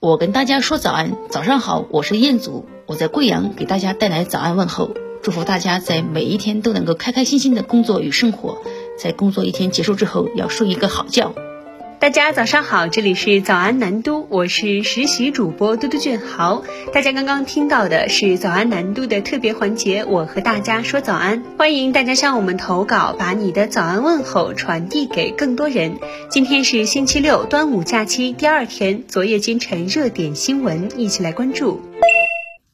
我跟大家说早安，早上好，我是彦祖，我在贵阳给大家带来早安问候，祝福大家在每一天都能够开开心心的工作与生活，在工作一天结束之后要睡一个好觉。大家早上好，这里是早安南都，我是实习主播嘟嘟俊豪。大家刚刚听到的是早安南都的特别环节，我和大家说早安，欢迎大家向我们投稿，把你的早安问候传递给更多人。今天是星期六，端午假期第二天，昨夜今晨热点新闻，一起来关注。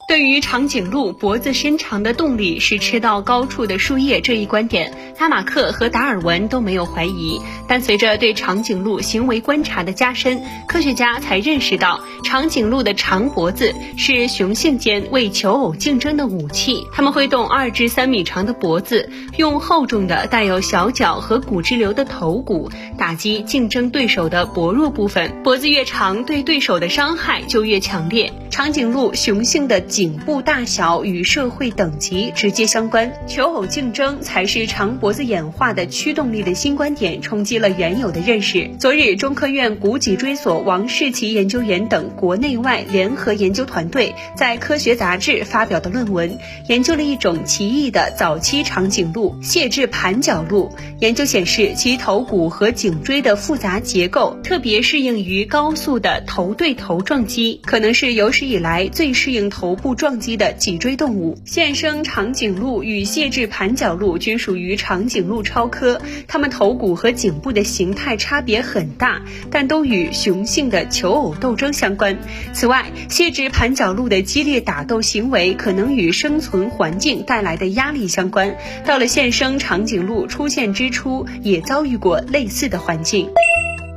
对于长颈鹿脖子伸长的动力是吃到高处的树叶这一观点，拉马克和达尔文都没有怀疑。但随着对长颈鹿行为观察的加深，科学家才认识到，长颈鹿的长脖子是雄性间为求偶竞争的武器。它们会动二至三米长的脖子，用厚重的带有小角和骨质瘤的头骨打击竞争对手的薄弱部分。脖子越长，对对手的伤害就越强烈。长颈鹿雄性的颈颈部大小与社会等级直接相关，求偶竞争才是长脖子演化的驱动力的新观点，冲击了原有的认识。昨日，中科院古脊椎所王世奇研究员等国内外联合研究团队在科学杂志发表的论文，研究了一种奇异的早期长颈鹿——蟹质盘角鹿。研究显示，其头骨和颈椎的复杂结构特别适应于高速的头对头撞击，可能是有史以来最适应头不撞击的脊椎动物。现生长颈鹿与蟹质盘角鹿均属于长颈鹿超科，它们头骨和颈部的形态差别很大，但都与雄性的求偶斗争相关。此外，蟹质盘角鹿的激烈打斗行为可能与生存环境带来的压力相关。到了现生长颈鹿出现之初，也遭遇过类似的环境。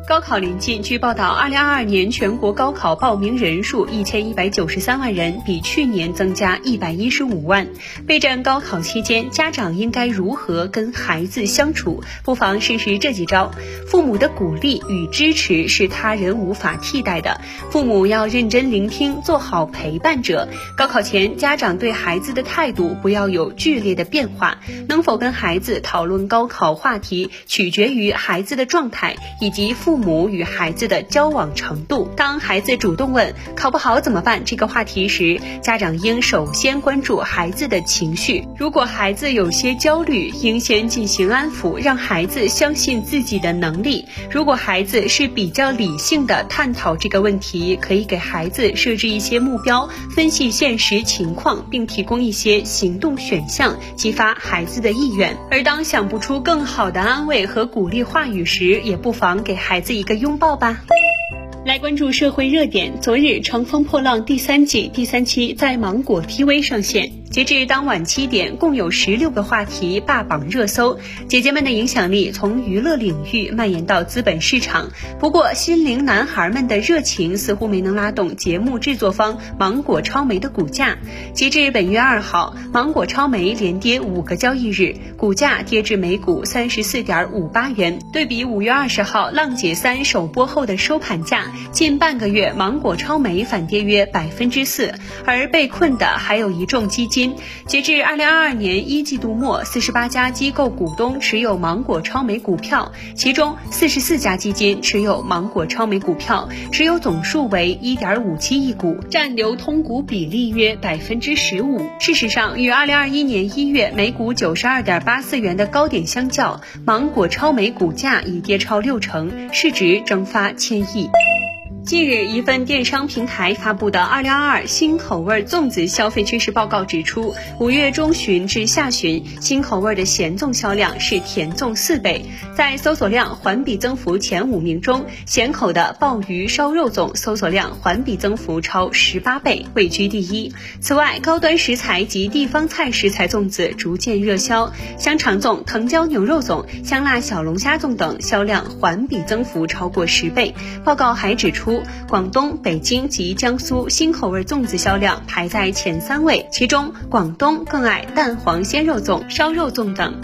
高考临近，据报道，二零二二年全国高考报名人数一千一百九十三万人，比去年增加一百一十五万。备战高考期间，家长应该如何跟孩子相处？不妨试试这几招。父母的鼓励与支持是他人无法替代的，父母要认真聆听，做好陪伴者。高考前，家长对孩子的态度不要有剧烈的变化。能否跟孩子讨论高考话题，取决于孩子的状态以及父。父母与孩子的交往程度。当孩子主动问“考不好怎么办”这个话题时，家长应首先关注孩子的情绪。如果孩子有些焦虑，应先进行安抚，让孩子相信自己的能力。如果孩子是比较理性的探讨这个问题，可以给孩子设置一些目标，分析现实情况，并提供一些行动选项，激发孩子的意愿。而当想不出更好的安慰和鼓励话语时，也不妨给孩子。一个拥抱吧。来关注社会热点。昨日，《乘风破浪》第三季第三期在芒果 TV 上线。截至当晚七点，共有十六个话题霸榜热搜。姐姐们的影响力从娱乐领域蔓延到资本市场。不过，心灵男孩们的热情似乎没能拉动节目制作方芒果超媒的股价。截至本月二号，芒果超媒连跌五个交易日，股价跌至每股三十四点五八元。对比五月二十号《浪姐三》首播后的收盘价，近半个月芒果超媒反跌约百分之四。而被困的还有一众基金。截至二零二二年一季度末，四十八家机构股东持有芒果超媒股票，其中四十四家基金持有芒果超媒股票，持有总数为一点五七亿股，占流通股比例约百分之十五。事实上，与二零二一年一月每股九十二点八四元的高点相较，芒果超媒股价已跌超六成，市值蒸发千亿。近日，一份电商平台发布的《二零二二新口味粽子消费趋势报告》指出，五月中旬至下旬，新口味的咸粽销量是甜粽四倍。在搜索量环比增幅前五名中，咸口的鲍鱼烧肉粽搜索量环比增幅超十八倍，位居第一。此外，高端食材及地方菜食材粽子逐渐热销，香肠粽、藤椒牛肉粽、香辣小龙虾粽等销量环比增幅超过十倍。报告还指出。广东、北京及江苏新口味粽子销量排在前三位，其中广东更爱蛋黄鲜肉粽、烧肉粽等。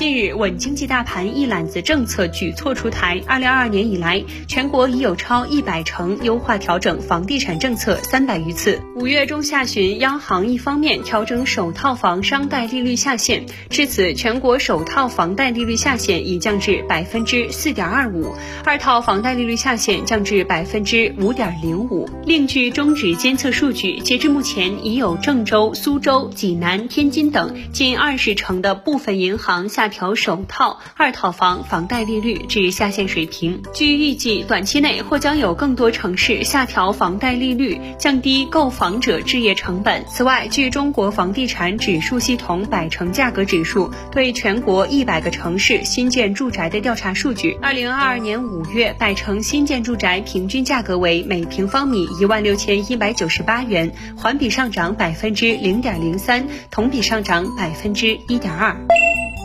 近日，稳经济大盘一揽子政策举措出台。二零二二年以来，全国已有超一百城优化调整房地产政策三百余次。五月中下旬，央行一方面调整首套房商贷利率下限，至此，全国首套房贷利率下限已降至百分之四点二五，二套房贷利率下限降至百分之五点零五。另据中指监测数据，截至目前，已有郑州、苏州、济南、天津等近二十城的部分银行下。调首套、二套房房贷利率至下限水平。据预计，短期内或将有更多城市下调房贷利率，降低购房者置业成本。此外，据中国房地产指数系统百城价格指数对全国一百个城市新建住宅的调查数据，二零二二年五月，百城新建住宅平均价格为每平方米一万六千一百九十八元，环比上涨百分之零点零三，同比上涨百分之一点二。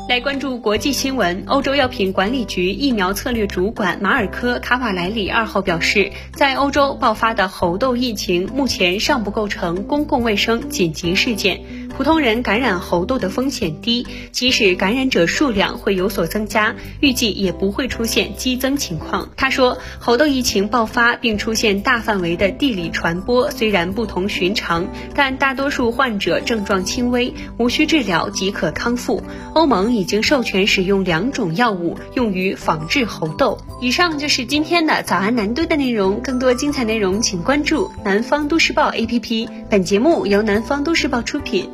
来关注国际新闻。欧洲药品管理局疫苗策略主管马尔科·卡瓦莱里二号表示，在欧洲爆发的猴痘疫情目前尚不构成公共卫生紧急事件。普通人感染猴痘的风险低，即使感染者数量会有所增加，预计也不会出现激增情况。他说，猴痘疫情爆发并出现大范围的地理传播虽然不同寻常，但大多数患者症状轻微，无需治疗即可康复。欧盟已经授权使用两种药物用于防治猴痘。以上就是今天的早安南都的内容，更多精彩内容请关注南方都市报 APP。本节目由南方都市报出品。